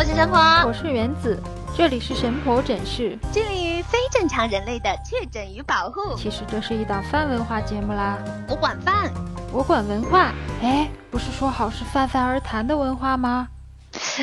我是神婆，我是原子，这里是神婆诊室，致力于非正常人类的确诊与保护。其实这是一档泛文化节目啦，我管饭，我管文化。哎，不是说好是泛泛而谈的文化吗？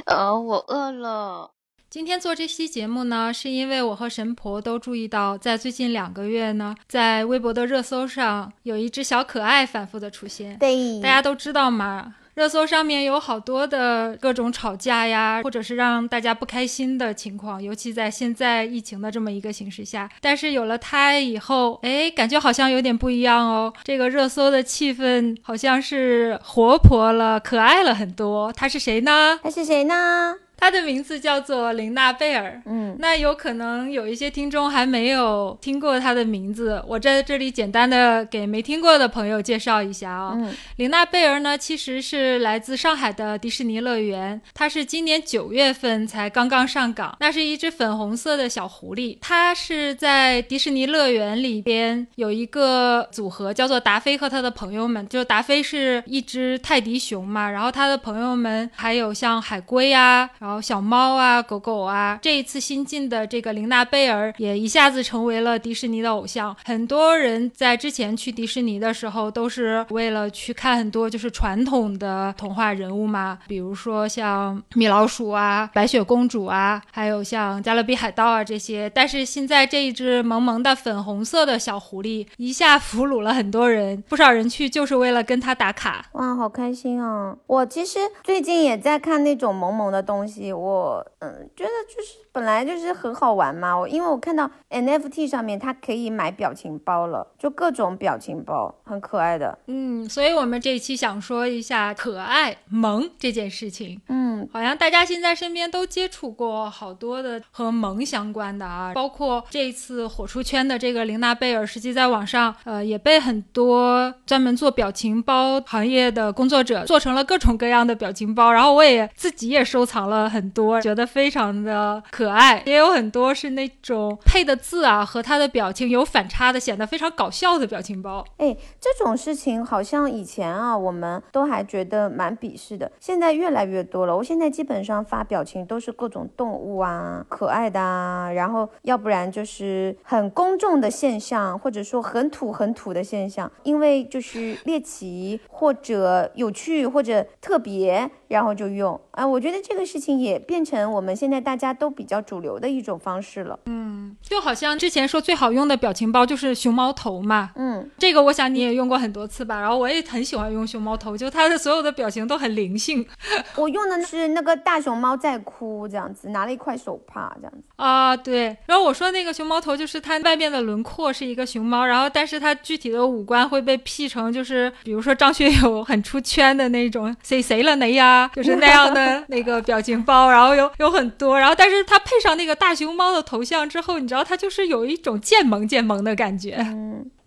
呃，我饿了。今天做这期节目呢，是因为我和神婆都注意到，在最近两个月呢，在微博的热搜上有一只小可爱反复的出现。对，大家都知道嘛。热搜上面有好多的各种吵架呀，或者是让大家不开心的情况，尤其在现在疫情的这么一个形势下。但是有了它以后，哎，感觉好像有点不一样哦。这个热搜的气氛好像是活泼了、可爱了很多。他是谁呢？他是谁呢？他的名字叫做琳娜贝尔，嗯，那有可能有一些听众还没有听过他的名字，我在这里简单的给没听过的朋友介绍一下啊。嗯，琳娜贝尔呢，其实是来自上海的迪士尼乐园，它是今年九月份才刚刚上岗。那是一只粉红色的小狐狸，它是在迪士尼乐园里边有一个组合，叫做达菲和他的朋友们，就达菲是一只泰迪熊嘛，然后他的朋友们还有像海龟呀。然后小猫啊，狗狗啊，这一次新进的这个琳娜贝尔也一下子成为了迪士尼的偶像。很多人在之前去迪士尼的时候，都是为了去看很多就是传统的童话人物嘛，比如说像米老鼠啊、白雪公主啊，还有像加勒比海盗啊这些。但是现在这一只萌萌的粉红色的小狐狸，一下俘虏了很多人，不少人去就是为了跟它打卡。哇，好开心啊！我其实最近也在看那种萌萌的东西。我嗯，觉得就是本来就是很好玩嘛。我因为我看到 NFT 上面它可以买表情包了，就各种表情包，很可爱的。嗯，所以我们这一期想说一下可爱萌这件事情。嗯，好像大家现在身边都接触过好多的和萌相关的啊，包括这一次火出圈的这个玲娜贝尔，实际在网上呃也被很多专门做表情包行业的工作者做成了各种各样的表情包，然后我也自己也收藏了很多，觉得非常的可爱，也有很多是那种配的字啊和他的表情有反差的，显得非常搞笑的表情包。哎，这种事情好像以前啊，我们都还觉得蛮鄙视的，现在越来越多了。我现在基本上发表情都是各种动物啊，可爱的啊，然后要不然就是很公众的现象，或者说很土很土的现象，因为就是猎奇或者有趣或者特别，然后就用啊。我觉得这个事情也变成我们现在大家都比较主流的一种方式了。嗯，就好像之前说最好用的表情包就是熊猫头嘛。嗯，这个我想你也用过很多次吧。然后我也很喜欢用熊猫头，就它的所有的表情都很灵性。我用的是那个大熊猫在哭这样子，拿了一块手帕这样子。啊，对。然后我说那个熊猫头就是它外面的轮廓是一个熊猫，然后但是它具体的五官会被 P 成就是比如说张学友很出圈的那种谁谁了谁呀，就是那样的那个表情包，然后有有很多，然后但是它配上那个大熊猫的头像之后，你知道它就是有一种渐萌渐萌的感觉。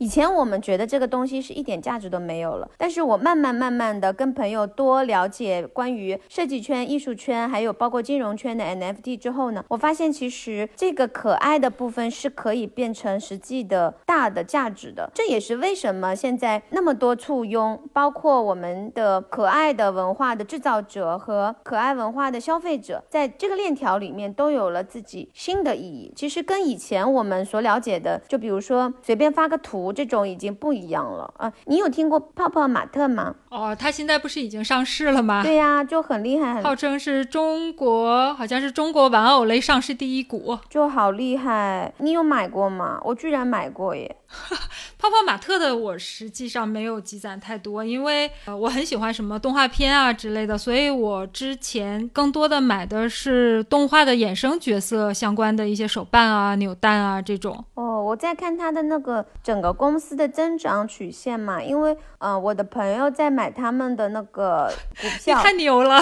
以前我们觉得这个东西是一点价值都没有了，但是我慢慢慢慢的跟朋友多了解关于设计圈、艺术圈，还有包括金融圈的 NFT 之后呢，我发现其实这个可爱的部分是可以变成实际的大的价值的。这也是为什么现在那么多簇拥，包括我们的可爱的文化的制造者和可爱文化的消费者，在这个链条里面都有了自己新的意义。其实跟以前我们所了解的，就比如说随便发个图这种已经不一样了啊。你有听过泡泡玛特吗？哦，它现在不是已经上市了吗？对呀，就很厉害，号称是中国，好像是中国玩偶类上市第一股，就好厉害。你有买过吗？我居然买过耶！泡泡玛特的我实际上没有积攒太多，因为呃我很喜欢什么动画片啊之类的，所以我之前更多的买的是动画的衍生角色相关的一些手办啊、扭蛋啊这种。哦，我在看它的那个整个公司的增长曲线嘛，因为呃我的朋友在买他们的那个股 票，太牛了！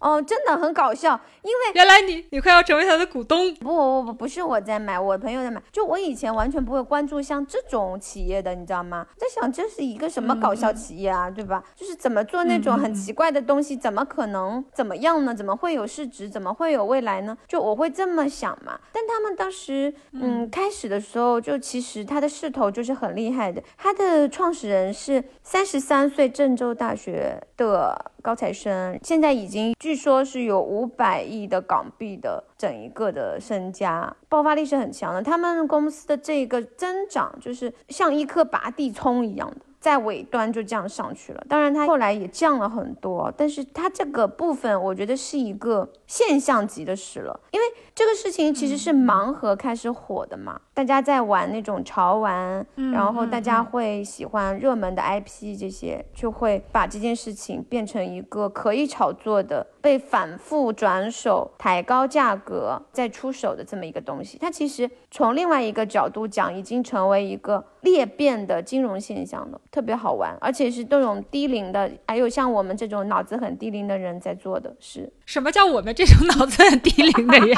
哦，真的很搞笑，因为原来你你快要成为他的股东。不不不不是我在买，我朋友在买。就我以前完全不会关注像这种企业的，你知道吗？在想这是一个什么搞笑企业啊，对吧？就是怎么做那种很奇怪的东西，怎么可能怎么样呢？怎么会有市值？怎么会有未来呢？就我会这么想嘛。但他们当时嗯开始的时候，就其实他的势头就是很厉害的。他的创始人是三十三岁郑州大学的高材生，现在已经据说是有五百亿。的港币的整一个的身家，爆发力是很强的。他们公司的这个增长就是像一颗拔地葱一样的。在尾端就这样上去了，当然它后来也降了很多，但是它这个部分我觉得是一个现象级的事了，因为这个事情其实是盲盒开始火的嘛，大家在玩那种潮玩，然后大家会喜欢热门的 IP 这些，就会把这件事情变成一个可以炒作的、被反复转手、抬高价格再出手的这么一个东西。它其实从另外一个角度讲，已经成为一个裂变的金融现象的。特别好玩，而且是这种低龄的，还有像我们这种脑子很低龄的人在做的是。什么叫我们这种脑子很低龄的人？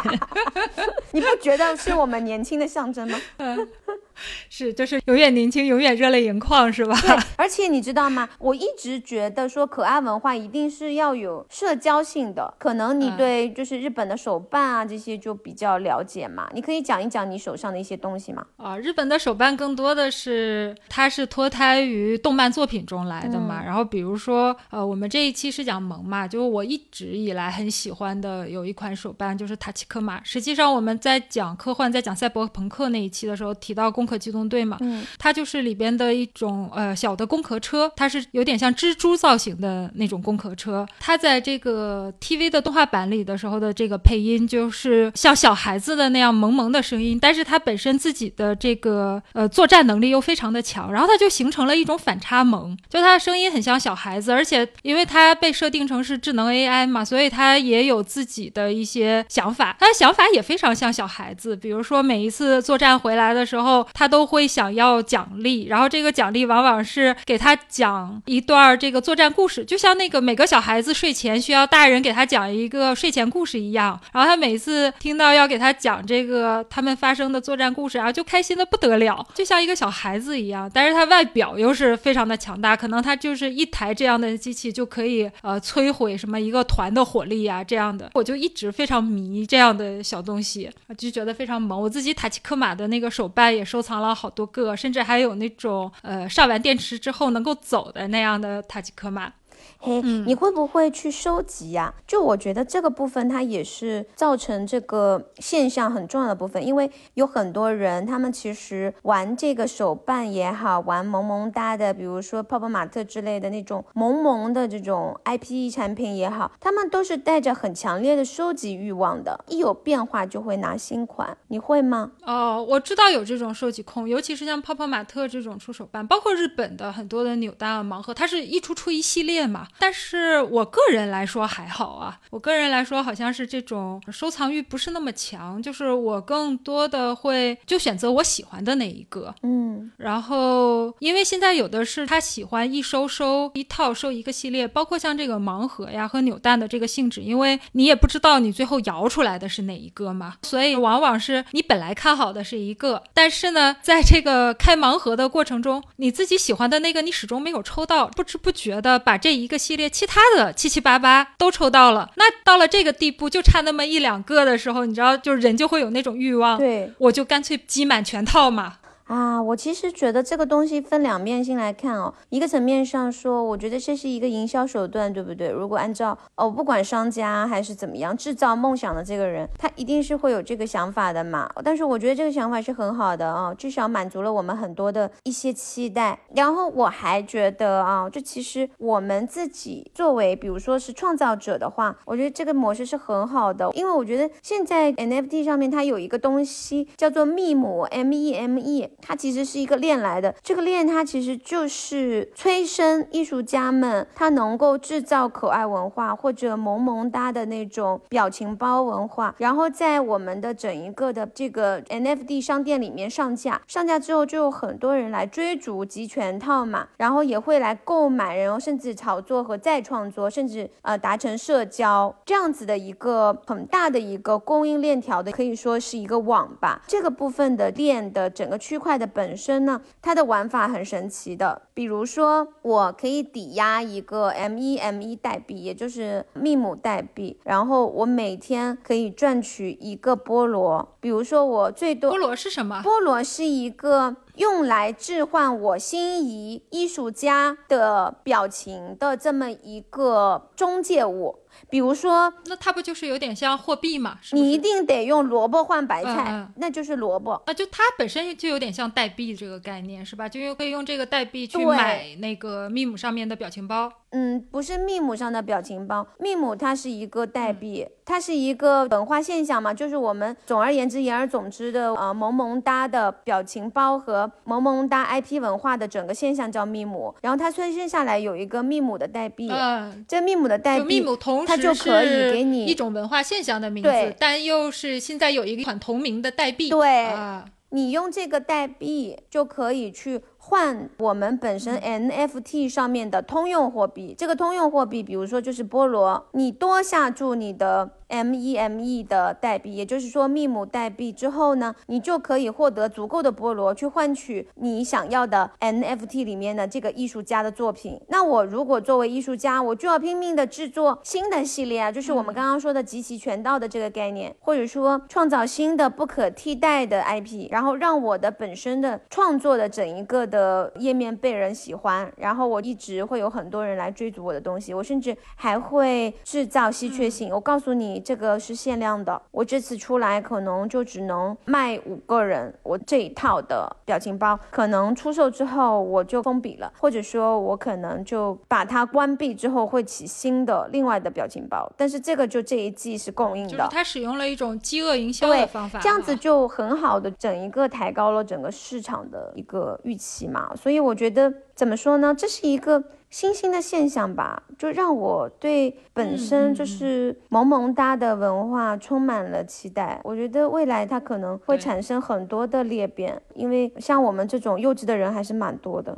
你不觉得是我们年轻的象征吗？嗯。是，就是永远年轻，永远热泪盈眶，是吧？对，而且你知道吗？我一直觉得说可爱文化一定是要有社交性的。可能你对就是日本的手办啊这些就比较了解嘛，你可以讲一讲你手上的一些东西吗？啊，日本的手办更多的是它是脱胎于动漫作品中来的嘛。然后比如说，呃，我们这一期是讲萌嘛，就我一直以来很喜欢的有一款手办就是塔奇克马。实际上我们在讲科幻，在讲赛博朋克那一期的时候提到公。攻壳机动队嘛，嗯，它就是里边的一种呃小的攻壳车，它是有点像蜘蛛造型的那种攻壳车。它在这个 TV 的动画版里的时候的这个配音就是像小孩子的那样萌萌的声音，但是它本身自己的这个呃作战能力又非常的强，然后它就形成了一种反差萌，就它的声音很像小孩子，而且因为它被设定成是智能 AI 嘛，所以它也有自己的一些想法，它的想法也非常像小孩子，比如说每一次作战回来的时候。他都会想要奖励，然后这个奖励往往是给他讲一段这个作战故事，就像那个每个小孩子睡前需要大人给他讲一个睡前故事一样。然后他每次听到要给他讲这个他们发生的作战故事，然后就开心的不得了，就像一个小孩子一样。但是他外表又是非常的强大，可能他就是一台这样的机器就可以呃摧毁什么一个团的火力啊这样的。我就一直非常迷这样的小东西，就觉得非常萌。我自己塔奇克马的那个手办也收。藏了好多个，甚至还有那种呃上完电池之后能够走的那样的塔吉克马。嘿，你会不会去收集呀？就我觉得这个部分它也是造成这个现象很重要的部分，因为有很多人他们其实玩这个手办也好，玩萌萌哒的，比如说泡泡玛特之类的那种萌萌的这种 IP 产品也好，他们都是带着很强烈的收集欲望的，一有变化就会拿新款。你会吗？哦，我知道有这种收集控，尤其是像泡泡玛特这种出手办，包括日本的很多的扭蛋盲盒，它是一出出一系列嘛。但是我个人来说还好啊，我个人来说好像是这种收藏欲不是那么强，就是我更多的会就选择我喜欢的那一个，嗯，然后因为现在有的是他喜欢一收收一套收一个系列，包括像这个盲盒呀和扭蛋的这个性质，因为你也不知道你最后摇出来的是哪一个嘛，所以往往是你本来看好的是一个，但是呢，在这个开盲盒的过程中，你自己喜欢的那个你始终没有抽到，不知不觉的把这一个。系列其他的七七八八都抽到了，那到了这个地步，就差那么一两个的时候，你知道，就是人就会有那种欲望，对，我就干脆集满全套嘛。啊，我其实觉得这个东西分两面性来看哦。一个层面上说，我觉得这是一个营销手段，对不对？如果按照哦，不管商家还是怎么样，制造梦想的这个人，他一定是会有这个想法的嘛。但是我觉得这个想法是很好的啊，至少满足了我们很多的一些期待。然后我还觉得啊，这其实我们自己作为，比如说是创造者的话，我觉得这个模式是很好的，因为我觉得现在 NFT 上面它有一个东西叫做密母 M E M E。它其实是一个链来的，这个链它其实就是催生艺术家们，他能够制造可爱文化或者萌萌哒的那种表情包文化，然后在我们的整一个的这个 NFT 商店里面上架，上架之后就有很多人来追逐集全套嘛，然后也会来购买，然后甚至炒作和再创作，甚至呃达成社交这样子的一个很大的一个供应链条的，可以说是一个网吧。这个部分的链的整个区块。块的本身呢，它的玩法很神奇的。比如说，我可以抵押一个 M 一 M 一代币，也就是密母代币，然后我每天可以赚取一个菠萝。比如说，我最多菠萝是什么？菠萝是一个用来置换我心仪艺术家的表情的这么一个中介物。比如说，那它不就是有点像货币嘛？是是你一定得用萝卜换白菜，那就是萝卜。啊，就它本身就有点像代币这个概念，是吧？就又可以用这个代币去买那个密姆上面的表情包。嗯，不是密姆上的表情包，密姆它是一个代嗯币，它是一个文化现象嘛，就是我们总而言之、言而总之的，呃，萌萌哒的表情包和萌萌哒 IP 文化的整个现象叫密姆，然后它催生下来有一个密姆的代币，嗯，这密姆的代就密币姆同时它就可以给你一种文化现象的名字，但又是现在有一款同名的代币。对啊，你用这个代币就可以去换我们本身 NFT 上面的通用货币。这个通用货币，比如说就是菠萝，你多下注你的 MEME 的代币，也就是说密姆代币之后呢，你就可以获得足够的菠萝去换取你想要的 NFT 里面的这个艺术家的作品。那我如果作为艺术家，我就要拼命的制作新的系列啊，就是我们刚刚说的集齐全道的这个概念，或者说创造新的不可替代的 IP，然后让我的本身的创作的整一个的页面被人喜欢，然后我一直会有很多人来追逐我的东西，我甚至还会制造稀缺性。我告诉你，这个是限量的，我这次出来可能就只能卖五个人，我这一套的表情包可能出售之后我就封笔了，或者说我可能就把它关闭之后会起新的另外的表情包，但是这个就这一季是供应的。就是它使用了一种饥饿营销的方法，这样子就很好的整一个抬高了整个市场的一个预期嘛，所以我觉得怎么说呢，这是一个新兴的现象吧，就让我对本身就是萌萌哒的文化充满了期待。我觉得未来它可能会产生很多的裂变，因为像我们这种幼稚的人还是蛮多的。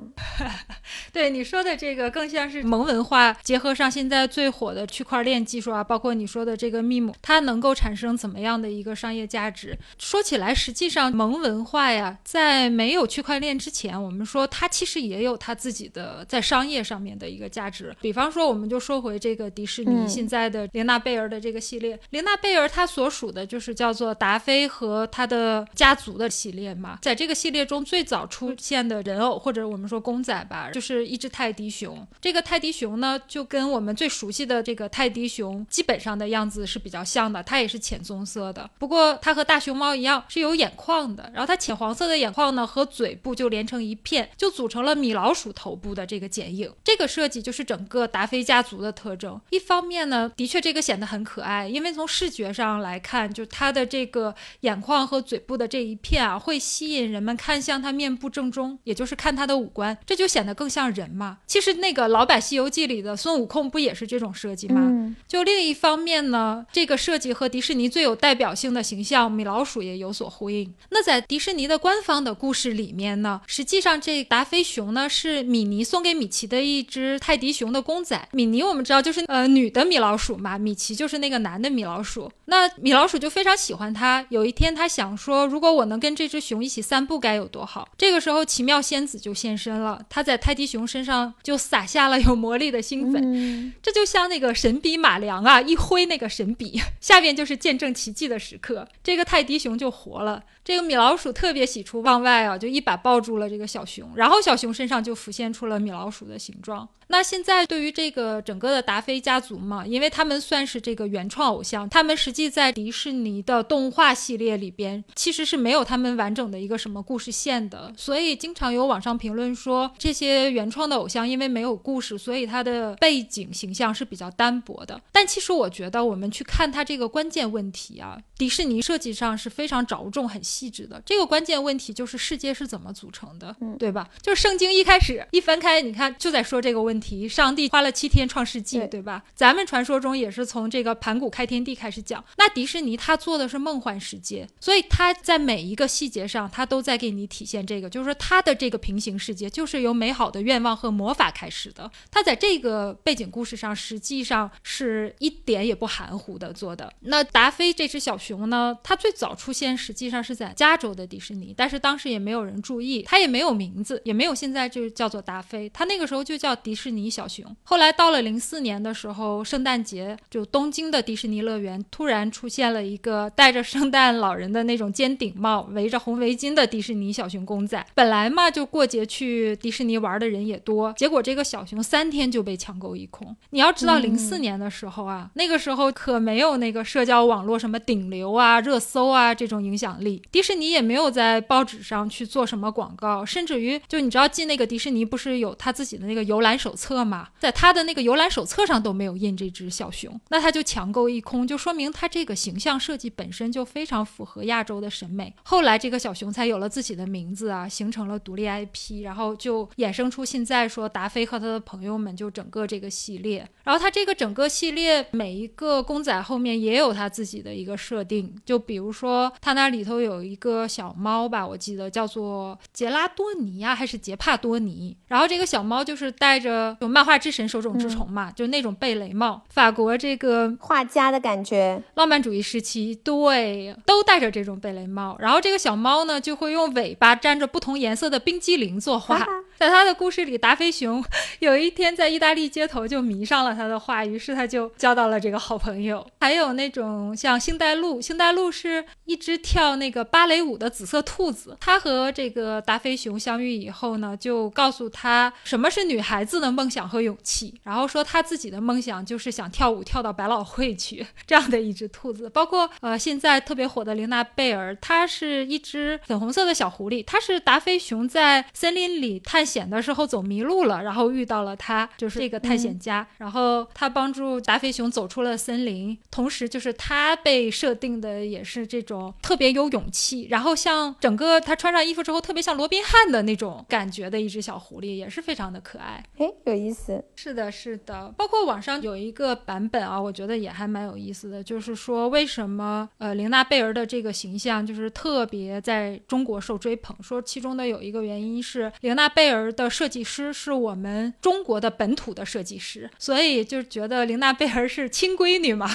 对你说的这个，更像是萌文化结合上现在最火的区块链技术啊，包括你说的这个密姆，它能够产生怎么样的一个商业价值？说起来，实际上萌文化呀，在没有区块链之前，我们说它其实也有它自己的在商业上面的一个价值。比方说，我们就说回这个迪士尼嗯现在的玲娜贝儿的这个系列，玲娜贝儿她所属的就是叫做达菲和他的家族的系列嘛，在这个系列中最早出现的人偶或者我们说公仔吧，就是一只泰迪熊。这个泰迪熊呢，就跟我们最熟悉的这个泰迪熊基本上的样子是比较像的，它也是浅棕色的，不过它和大熊猫一样是有眼眶的，然后它浅黄色的眼眶呢和嘴部就连成一片，就组成了米老鼠头部的这个剪影。这个设计就是整个达菲家族的特征。一方面呢，的确这个显得很可爱，因为从视觉上来看，就它的这个眼眶和嘴部的这一片啊，会吸引人们看向它面部正中，也就是看它的五官，这就显得更像人嘛。其实那个《老版西游记》里的孙悟空不也是这种设计吗？嗯，就另一方面呢，这个设计和迪士尼最有代表性的形象米老鼠也有所呼应。那在迪士尼的官方的故事里面呢，实际上这达菲熊呢是米妮送给米奇的一只泰迪熊的公仔。米妮我们知道就是呃女的米老鼠嘛，米奇就是那个男的米老鼠。那米老鼠就非常喜欢它。有一天他想说，如果我能跟这只熊一起散步该有多好。这个时候奇妙仙子就现身了，她在泰迪熊身上就撒下了有魔力的星粉。嗯这就像那个神笔马良啊，一挥那个神笔，下面就是见证奇迹的时刻，这个泰迪熊就活了。这个米老鼠特别喜出望外啊，就一把抱住了这个小熊，然后小熊身上就浮现出了米老鼠的形状。那现在对于这个整个的达菲家族嘛，因为他们算是这个原创偶像，他们实际在迪士尼的动画系列里边其实是没有他们完整的一个什么故事线的，所以经常有网上评论说这些原创的偶像因为没有故事，所以他的背景形象是比较单薄的。但其实我觉得我们去看它这个关键问题啊，迪士尼设计上是非常着重、很细致的。这个关键问题就是世界是怎么组成的，对吧？就是圣经一开始一翻开，你看就在说这个问题，上帝花了七天创世纪，对对吧？咱们传说中也是从这个盘古开天地开始讲。那迪士尼他做的是梦幻世界，所以他在每一个细节上，他都在给你体现这个，就是说他的这个平行世界就是由美好的愿望和魔法开始的。他在这个背景故事上，实际上是一点也不含糊的做的。那达菲这只小熊呢，它最早出现实际上是在加州的迪士尼，但是当时也没有人注意，它也没有名字，也没有现在就叫做达菲，它那个时候就叫迪士士尼小熊。后来到了零四年的时候，圣诞节就东京的迪士尼乐园突然出现了一个戴着圣诞老人的那种尖顶帽、围着红围巾的迪士尼小熊公仔。本来嘛，就过节去迪士尼玩的人也多，结果这个小熊三天就被抢购一空。你要知道，零四年的时候啊，那个时候可没有那个社交网络什么顶流啊、热搜啊这种影响力，迪士尼也没有在报纸上去做什么广告，甚至于就你知道进那个迪士尼不是有他自己的那个游览手册嘛，在他的那个游览手册上都没有印这只小熊，那他就抢购一空，就说明他这个形象设计本身就非常符合亚洲的审美。后来这个小熊才有了自己的名字啊，形成了独立 IP，然后就衍生出现在说达菲和他的朋友们就整个这个系列。然后他这个整个系列每一个公仔后面也有他自己的一个设定，就比如说他那里头有一个小猫吧，我记得叫做杰拉多尼呀，还是杰帕多尼。然后这个小猫就是带着有漫画之神手冢治虫嘛，就那种贝雷帽，法国这个画家的感觉，浪漫主义时期，对，都戴着这种贝雷帽。然后这个小猫呢，就会用尾巴沾着不同颜色的冰激凌作画。在他的故事里，达菲熊有一天在意大利街头就迷上了他的画，于是他就交到了这个好朋友。还有那种像星黛露，星黛露是一只跳那个芭蕾舞的紫色兔子。他和这个达菲熊相遇以后呢，就告诉他什么是女孩子的梦想和勇气，然后说他自己的梦想就是想跳舞跳到百老汇去。这样的一只兔子，包括呃现在特别火的玲娜贝尔，它是一只粉红色的小狐狸，它是达菲熊在森林里探。险的时候走迷路了，然后遇到了它，就是这个探险家，然后他帮助达菲熊走出了森林，同时就是他被设定的也是这种特别有勇气，然后像整个他穿上衣服之后特别像罗宾汉的那种感觉的一只小狐狸，也是非常的可爱。哎，有意思。是的，是的，包括网上有一个版本啊，我觉得也还蛮有意思的，就是说为什么呃玲娜贝儿的这个形象就是特别在中国受追捧，说其中的有一个原因是玲娜贝尔。的设计师是我们中国的本土的设计师，所以就觉得玲娜贝儿是亲闺女嘛，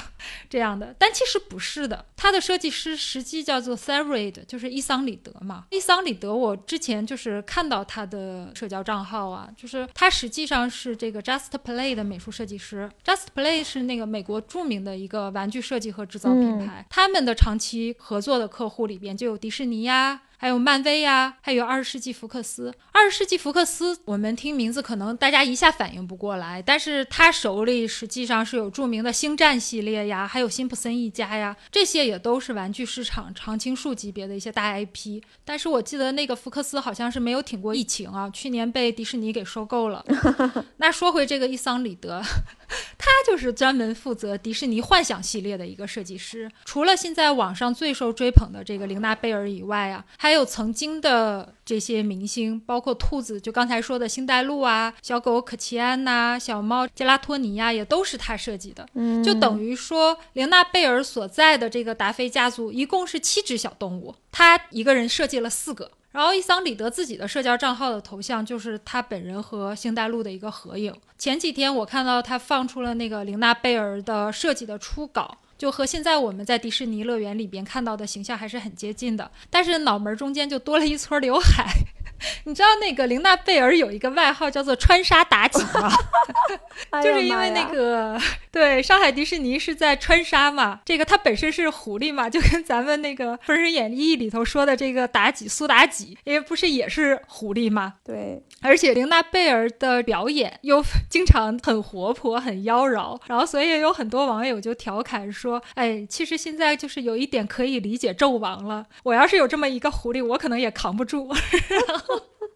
这样的。但其实不是的，她的设计师实际叫做 s a r a d 就是伊桑里德嘛。伊桑里德，我之前就是看到他的社交账号啊，就是他实际上是这个 Just Play 的美术设计师。Just Play 是那个美国著名的一个玩具设计和制造品牌，他们的长期合作的客户里边就有迪士尼呀。还有漫威呀，还有二十世纪福克斯。二十世纪福克斯，我们听名字可能大家一下反应不过来，但是他手里实际上是有著名的星战系列呀，还有辛普森一家呀，这些也都是玩具市场常青树级别的一些大 IP。但是我记得那个福克斯好像是没有挺过疫情啊，去年被迪士尼给收购了。那说回这个伊桑里德。他就是专门负责迪士尼幻想系列的一个设计师。除了现在网上最受追捧的这个玲娜贝尔以外啊，还有曾经的这些明星，包括兔子，就刚才说的星黛露啊，小狗可奇安呐，小猫杰拉托尼呀，也都是他设计的。嗯，就等于说玲娜贝尔所在的这个达菲家族一共是七只小动物，他一个人设计了四个。然后伊桑里德自己的社交账号的头像就是他本人和星黛露的一个合影。前几天我看到他放出了那个玲娜贝儿的设计的初稿，就和现在我们在迪士尼乐园里边看到的形象还是很接近的，但是脑门中间就多了一撮刘海。你知道那个玲娜贝尔有一个外号叫做穿沙妲己吗？就是因为那个对上海迪士尼是在川沙嘛，这个它本身是狐狸嘛，就跟咱们那个《封神演义》里头说的这个妲己苏妲己，因为不是也是狐狸嘛？对，而且玲娜贝儿的表演又 经常很活泼、很妖娆，然后所以有很多网友就调侃说：“哎，其实现在就是有一点可以理解纣王了。我要是有这么一个狐狸，我可能也扛不住。”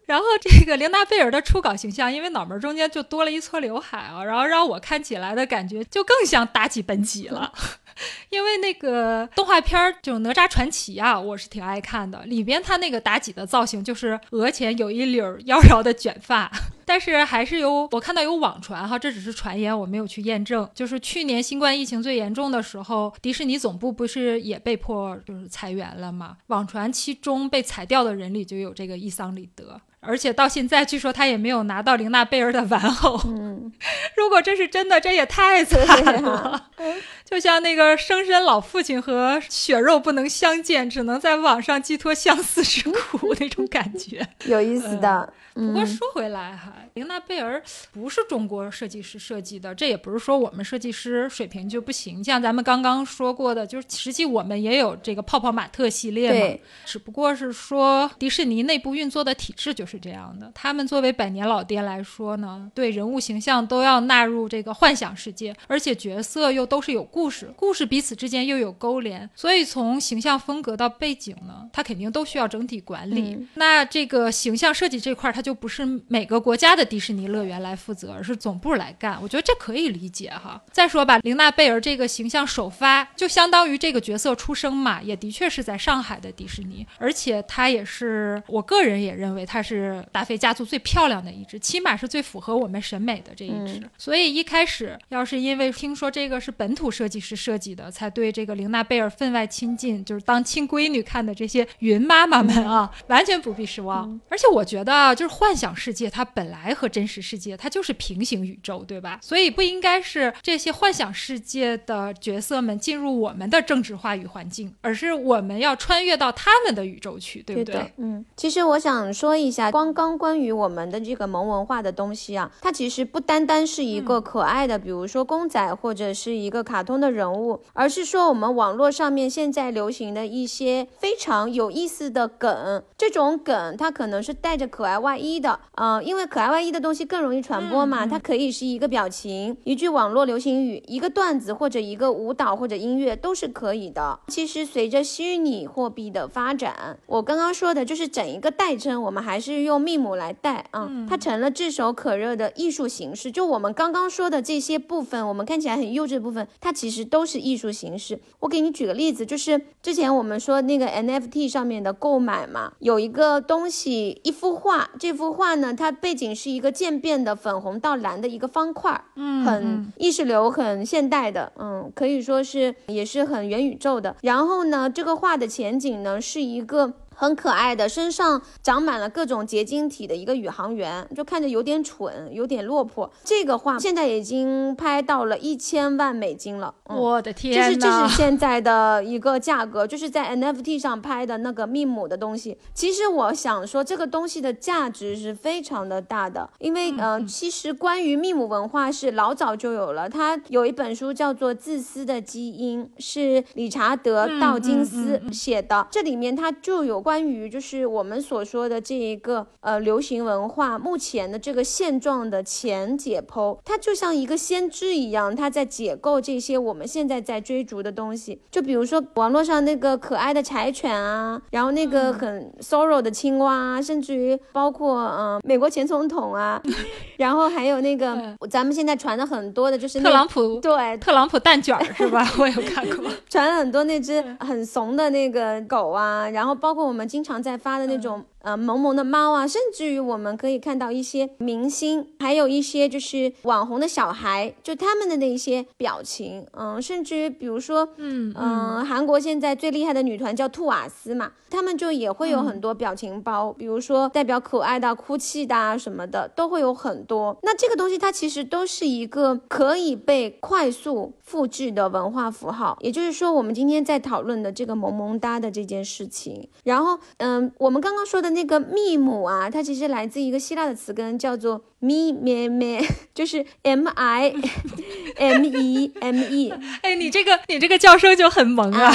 然后这个玲娜贝尔的初稿形象，因为脑门中间就多了一撮刘海啊，然后让我看起来的感觉就更像妲己本己了。因为那个动画片儿就《哪吒传奇》啊，我是挺爱看的。里边他那个妲己的造型就是额前有一绺妖娆的卷发，但是还是有我看到有网传哈，这只是传言，我没有去验证。就是去年新冠疫情最严重的时候，迪士尼总部不是也被迫就是裁员了吗？网传其中被裁掉的人里就有这个伊桑里德。而且到现在，据说他也没有拿到玲娜贝儿的玩偶。嗯，如果这是真的，这也太惨了。就像那个生身老父亲和血肉不能相见，只能在网上寄托相思之苦那种感觉，有意思的。不过说回来哈，来。玲娜贝尔不是中国设计师设计的，这也不是说我们设计师水平就不行。像咱们刚刚说过的，就是实际我们也有这个泡泡玛特系列嘛，只不过是说迪士尼内部运作的体制就是这样的。他们作为百年老店来说呢，对人物形象都要纳入这个幻想世界，而且角色又都是有故事，故事彼此之间又有勾连，所以从形象风格到背景呢，它肯定都需要整体管理。那这个形象设计这块，它就不是每个国家的迪士尼乐园来负责，而是总部来干。我觉得这可以理解哈。再说吧，玲娜贝尔这个形象首发，就相当于这个角色出生嘛，也的确是在上海的迪士尼，而且它也是我个人也认为它是达菲家族最漂亮的一只，起码是最符合我们审美的这一只。所以一开始要是因为听说这个是本土设计师设计的，才对这个玲娜贝尔分外亲近，就是当亲闺女看的这些云妈妈们啊，完全不必失望。而且我觉得啊，就是幻想世界它本来和真实世界它就是平行宇宙，对吧？所以不应该是这些幻想世界的角色们进入我们的政治话语环境，而是我们要穿越到他们的宇宙去，对不对？嗯，其实我想说一下，刚刚关于我们的这个萌文化的东西啊，它其实不单单是一个可爱的，比如说公仔或者是一个卡通的人物，而是说我们网络上面现在流行的一些非常有意思的梗。这种梗它可能是带着可爱外衣的，嗯，因为可爱外衣的东西更容易传播嘛，它可以是一个表情、一句网络流行语、一个段子或者一个舞蹈或者音乐都是可以的。其实随着虚拟货币的发展，我刚刚说的就是整一个代称，我们还是用密母来代啊，它成了炙手可热的艺术形式。就我们刚刚说的这些部分，我们看起来很幼稚的部分，它其实都是艺术形式。我给你举个例子，就是之前我们说那个 NFT 上面的购买嘛，有一个东西，一幅画，这幅画呢，它背景是一个渐变的粉红到蓝的一个方块，嗯，很意识流，很现代的，嗯，可以说是也是很元宇宙的。然后呢，这个画的前景呢是一个。很可爱的，身上长满了各种结晶体的一个宇航员，就看着有点蠢，有点落魄。这个画现在已经拍到了一千万美金了，我的天这是这是现在的一个价格，就是在 NFT 上拍的那个密姆的东西。其实我想说，这个东西的价值是非常的大的，因为嗯，其实关于密姆文化是老早就有了，它有一本书叫做《自私的基因》，是理查德道金斯写的，这里面它就有。关于就是我们所说的这一个呃流行文化目前的这个现状的前解剖，它就像一个先知一样，它在解构这些我们现在在追逐的东西。就比如说网络上那个可爱的柴犬啊，然后那个很 sorrow 的青蛙，甚至于包括嗯美国前总统啊，然后还有那个咱们现在传的很多的就是特朗普，对特朗普蛋卷是吧？我有看过，传了很多那只很怂的那个狗啊，然后包括我们。我们经常在发的那种。呃，萌萌的猫啊，甚至于我们可以看到一些明星，还有一些就是网红的小孩，就他们的那些表情，嗯，甚至于比如说，嗯嗯，韩国现在最厉害的女团叫兔瓦斯嘛，他们就也会有很多表情包，比如说代表可爱的、哭泣的啊什么的，都会有很多。那这个东西它其实都是一个可以被快速复制的文化符号，也就是说，我们今天在讨论的这个萌萌哒的这件事情。然后，嗯，我们刚刚说的。那个密母啊，它其实来自一个希腊的词根，叫做。咪咩咩，就是 M I M E M E。哎，你这个你这个叫声就很萌啊。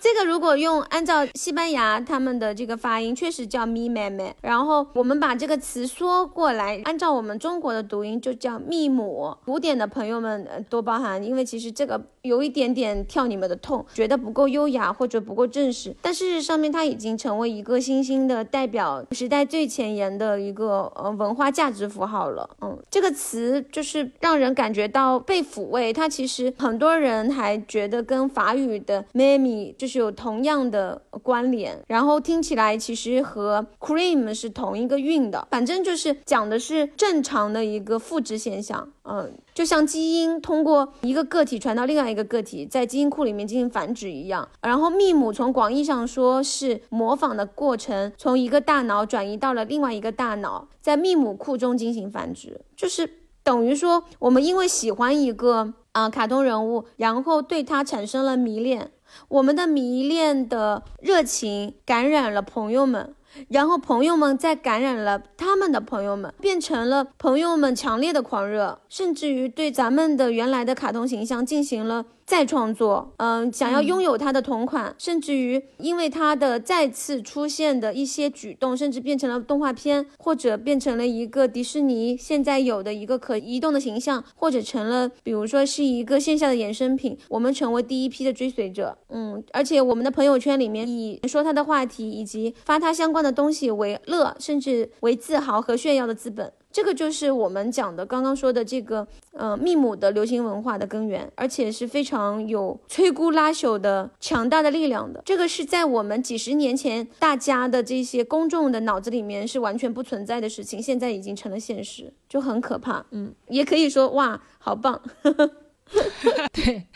这个如果用按照西班牙他们的这个发音，确实叫咪咩咩。然后我们把这个词缩过来，按照我们中国的读音就叫密母。古典的朋友们多包涵，因为其实这个有一点点跳你们的痛，觉得不够优雅或者不够正式。但事实上面，它已经成为一个新兴的代表时代最前沿的一个呃文化价值符号。好了，嗯，这个词就是让人感觉到被抚慰。它其实很多人还觉得跟法语的 mami 就是有同样的关联，然后听起来其实和 cream 是同一个韵的。反正就是讲的是正常的一个复制现象，嗯。就像基因通过一个个体传到另外一个个体，在基因库里面进行繁殖一样。然后密母从广义上说是模仿的过程，从一个大脑转移到了另外一个大脑，在密母库中进行繁殖，就是等于说我们因为喜欢一个啊卡通人物，然后对他产生了迷恋，我们的迷恋的热情感染了朋友们。然后朋友们再感染了他们的朋友们，变成了朋友们强烈的狂热，甚至于对咱们的原来的卡通形象进行了。再创作，嗯，想要拥有他的同款，甚至于因为他的再次出现的一些举动，甚至变成了动画片，或者变成了一个迪士尼现在有的一个可移动的形象，或者成了，比如说是一个线下的衍生品，我们成为第一批的追随者，嗯，而且我们的朋友圈里面以说他的话题以及发他相关的东西为乐，甚至为自豪和炫耀的资本。这个就是我们讲的刚刚说的这个，呃，密姆的流行文化的根源，而且是非常有摧枯拉朽的强大的力量的。这个是在我们几十年前大家的这些公众的脑子里面是完全不存在的事情，现在已经成了现实，就很可怕。嗯，也可以说哇，好棒。对。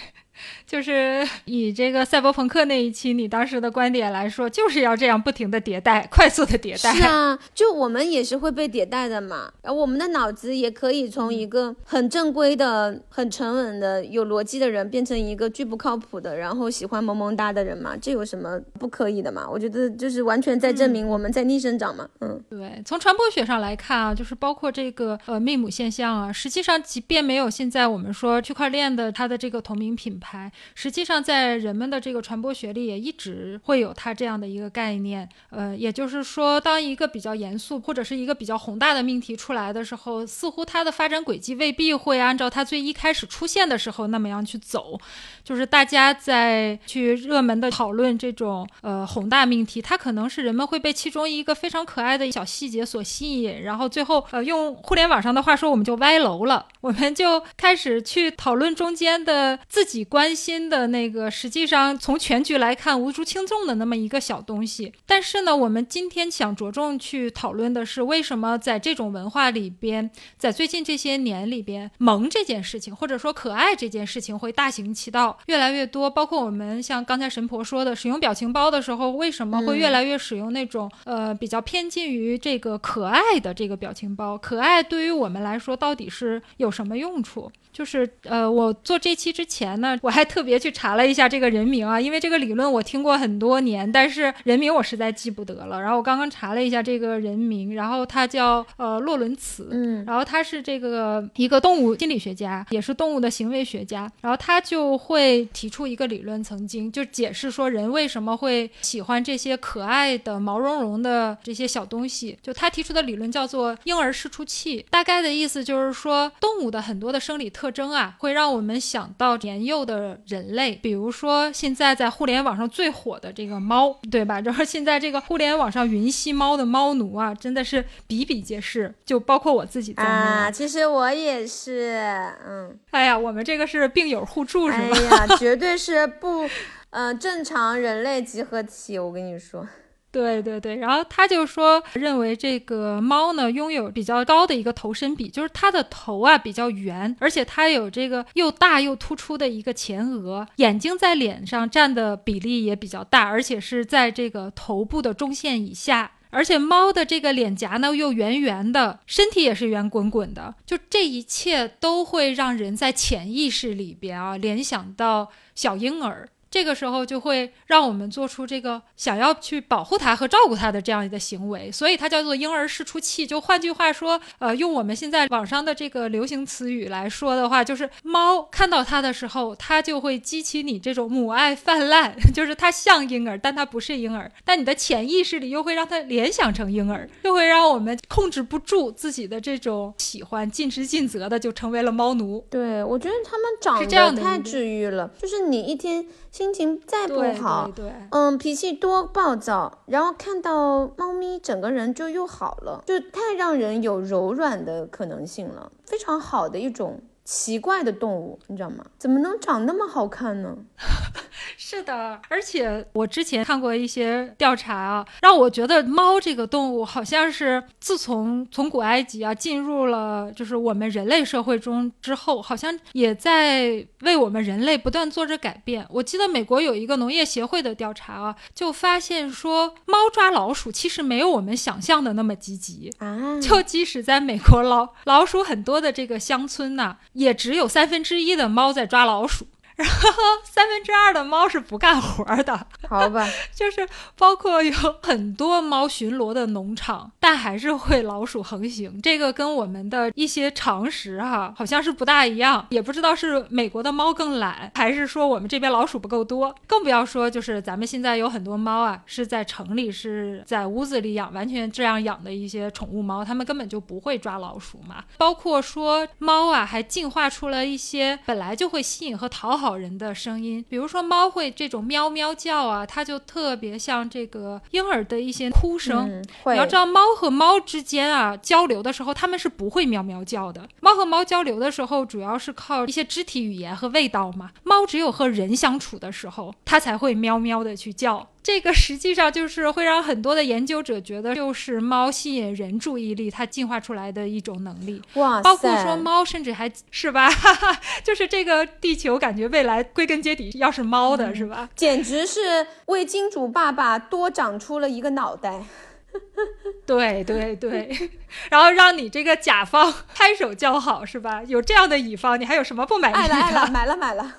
就是 以这个赛博朋克那一期你当时的观点来说，就是要这样不停的迭代，快速的迭代。是啊，就我们也是会被迭代的嘛。然后我们的脑子也可以从一个很正规的、很沉稳的、有逻辑的人，变成一个巨不靠谱的，然后喜欢萌萌哒的人嘛。这有什么不可以的嘛？我觉得就是完全在证明我们在逆生长嘛。嗯，对。从传播学上来看啊，就是包括这个呃命母现象啊，实际上即便没有现在我们说区块链的它的这个同名品牌。实际上，在人们的这个传播学里，也一直会有它这样的一个概念。呃，也就是说，当一个比较严肃或者是一个比较宏大的命题出来的时候，似乎它的发展轨迹未必会按照它最一开始出现的时候那么样去走。就是大家在去热门的讨论这种呃宏大命题，它可能是人们会被其中一个非常可爱的小细节所吸引，然后最后呃用互联网上的话说，我们就歪楼了，我们就开始去讨论中间的自己关系心。新的那个，实际上从全局来看无足轻重的那么一个小东西，但是呢，我们今天想着重去讨论的是，为什么在这种文化里边，在最近这些年里边，萌这件事情，或者说可爱这件事情会大行其道，越来越多。包括我们像刚才神婆说的，使用表情包的时候，为什么会越来越使用那种呃比较偏近于这个可爱的这个表情包？可爱对于我们来说到底是有什么用处？就是呃，我做这期之前呢，我还特别去查了一下这个人名啊，因为这个理论我听过很多年，但是人名我实在记不得了。然后我刚刚查了一下这个人名，然后他叫呃洛伦茨，嗯，然后他是这个一个动物心理学家，也是动物的行为学家。然后他就会提出一个理论，曾经就解释说人为什么会喜欢这些可爱的毛茸茸的这些小东西。就他提出的理论叫做婴儿释出器，大概的意思就是说动物的很多的生理特。特征啊，会让我们想到年幼的人类，比如说现在在互联网上最火的这个猫，对吧？然 后现在这个互联网上云吸猫的猫奴啊，真的是比比皆是，就包括我自己在内。啊，其实我也是，嗯，哎呀，我们这个是病友互助，是吗？哎呀，绝对是 不，呃，正常人类集合体，我跟你说。对对对，然后他就说，认为这个猫呢拥有比较高的一个头身比，就是它的头啊比较圆，而且它有这个又大又突出的一个前额，眼睛在脸上占的比例也比较大，而且是在这个头部的中线以下，而且猫的这个脸颊呢又圆圆的，身体也是圆滚滚的，就这一切都会让人在潜意识里边啊联想到小婴儿。这个时候就会让我们做出这个想要去保护它和照顾它的这样一个行为，所以它叫做婴儿释出器。就换句话说，呃，用我们现在网上的这个流行词语来说的话，就是猫看到它的时候，它就会激起你这种母爱泛滥，就是它像婴儿，但它不是婴儿，但你的潜意识里又会让它联想成婴儿，又会让我们控制不住自己的这种喜欢，尽职尽责的就成为了猫奴。对，我觉得它们长得太治愈了，就是你一天。心情再不好，嗯，脾气多暴躁，然后看到猫咪，整个人就又好了，就太让人有柔软的可能性了，非常好的一种。奇怪的动物，你知道吗？怎么能长那么好看呢？是的，而且我之前看过一些调查啊，让我觉得猫这个动物好像是自从从古埃及啊进入了就是我们人类社会中之后，好像也在为我们人类不断做着改变。我记得美国有一个农业协会的调查啊，就发现说猫抓老鼠其实没有我们想象的那么积极啊，就即使在美国老老鼠很多的这个乡村呐。也只有三分之一的猫在抓老鼠。然后 三分之二的猫是不干活的。好吧，就是包括有很多猫巡逻的农场，但还是会老鼠横行。这个跟我们的一些常识哈，好像是不大一样。也不知道是美国的猫更懒，还是说我们这边老鼠不够多。更不要说就是咱们现在有很多猫啊，是在城里是在屋子里养，完全这样养的一些宠物猫，它们根本就不会抓老鼠嘛。包括说猫啊，还进化出了一些本来就会吸引和讨好人的声音，比如说猫会这种喵喵叫啊。它就特别像这个婴儿的一些哭声。你要知道，猫和猫之间啊交流的时候，它们是不会喵喵叫的。猫和猫交流的时候，主要是靠一些肢体语言和味道嘛。猫只有和人相处的时候，它才会喵喵的去叫。这个实际上就是会让很多的研究者觉得，就是猫吸引人注意力，它进化出来的一种能力。哇包括说猫甚至还是吧，就是这个地球感觉未来归根结底要是猫的是吧？简直是为金主爸爸多长出了一个脑袋。对对对，然后让你这个甲方拍手叫好是吧？有这样的乙方，你还有什么不满意的？爱了爱了，买了买了。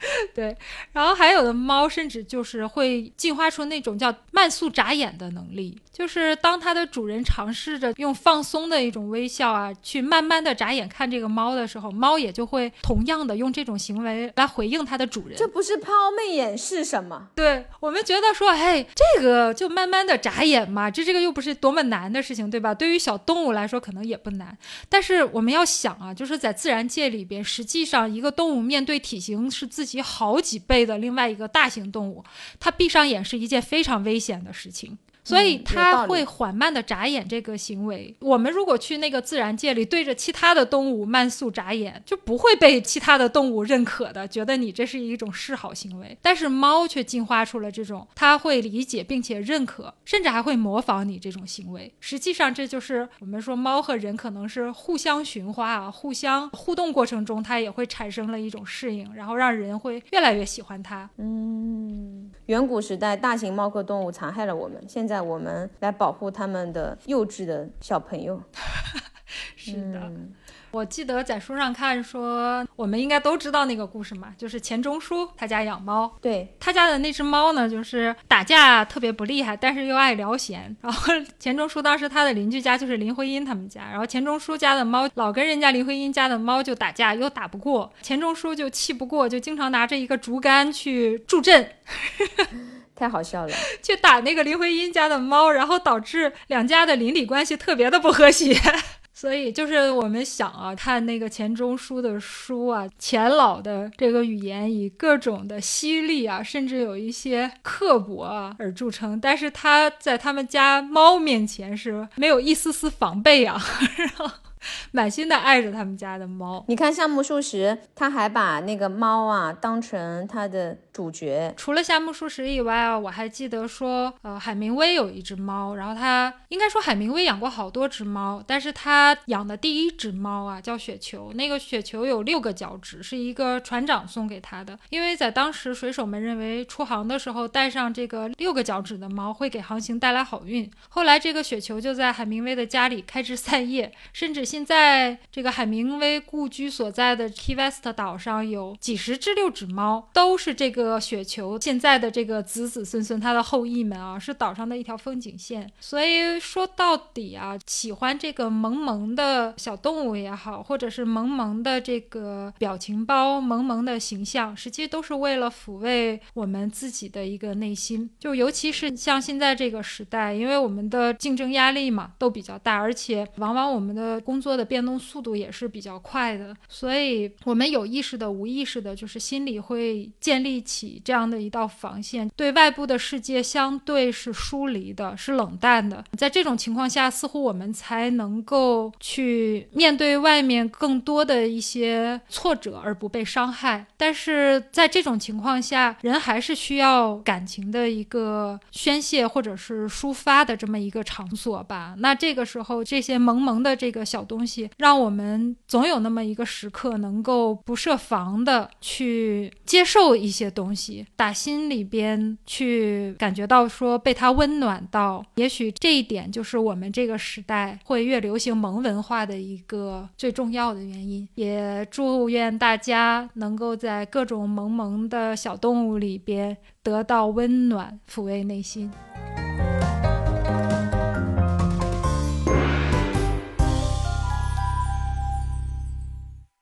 对，然后还有的猫甚至就是会进化出那种叫慢速眨眼的能力，就是当它的主人尝试着用放松的一种微笑啊，去慢慢的眨眼看这个猫的时候，猫也就会同样的用这种行为来回应它的主人。这不是抛媚眼是什么？对我们觉得说，哎，这个就慢慢的眨眼嘛，这这个又不是多么难的事情，对吧？对于小动物来说可能也不难，但是我们要想啊，就是在自然界里边，实际上一个动物面对体型是自己好几倍的另外一个大型动物，它闭上眼是一件非常危险的事情。所以它会缓慢的眨眼这个行为，我们如果去那个自然界里对着其他的动物慢速眨眼，就不会被其他的动物认可的，觉得你这是一种示好行为。但是猫却进化出了这种，它会理解并且认可，甚至还会模仿你这种行为。实际上，这就是我们说猫和人可能是互相驯化啊，互相互动过程中，它也会产生了一种适应，然后让人会越来越喜欢它。嗯，远古时代大型猫科动物残害了我们，现在。我们来保护他们的幼稚的小朋友。是的，我记得在书上看说，我们应该都知道那个故事嘛，就是钱钟书他家养猫，对他家的那只猫呢，就是打架特别不厉害，但是又爱聊闲。然后 钱钟书当时他的邻居家就是林徽因他们家，然后钱钟书家的猫老跟人家林徽因家的猫就打架，又打不过，钱钟书就气不过，就经常拿着一个竹竿去助阵。太好笑了，去打那个林徽因家的猫，然后导致两家的邻里关系特别的不和谐。所以就是我们想啊，看那个钱钟书的书啊，钱老的这个语言以各种的犀利啊，甚至有一些刻薄啊而著称，但是他在他们家猫面前是没有一丝丝防备啊。满心的爱着他们家的猫。你看夏目漱石，他还把那个猫啊当成他的主角。除了夏目漱石以外啊，我还记得说，呃，海明威有一只猫，然后他应该说海明威养过好多只猫，但是他养的第一只猫啊叫雪球。那个雪球有六个脚趾，是一个船长送给他的，因为在当时水手们认为出航的时候带上这个六个脚趾的猫会给航行带来好运。后来这个雪球就在海明威的家里开枝散叶，甚至。现在这个海明威故居所在的 Key West 岛上有几十只六指猫，都是这个个雪球现在的这个子子孙孙，他的后裔们啊，是岛上的一条风景线。所以说到底啊，喜欢这个萌萌的小动物也好，或者是萌萌的这个表情包、萌萌的形象，实际都是为了抚慰我们自己的一个内心。就尤其是像现在这个时代，因为我们的竞争压力嘛都比较大，而且往往我们的工作的变动速度也是比较快的，所以我们有意识的、无意识的，就是心里会建立起起这样的一道防线，对外部的世界相对是疏离的、是冷淡的。在这种情况下，似乎我们才能够去面对外面更多的一些挫折而不被伤害。但是在这种情况下，人还是需要感情的一个宣泄或者是抒发的这么一个场所吧。那这个时候，这些萌萌的这个小。东西让我们总有那么一个时刻，能够不设防的去接受一些东西，打心里边去感觉到说被它温暖到。也许这一点就是我们这个时代会越流行萌文化的一个最重要的原因。也祝愿大家能够在各种萌萌的小动物里边得到温暖，抚慰内心。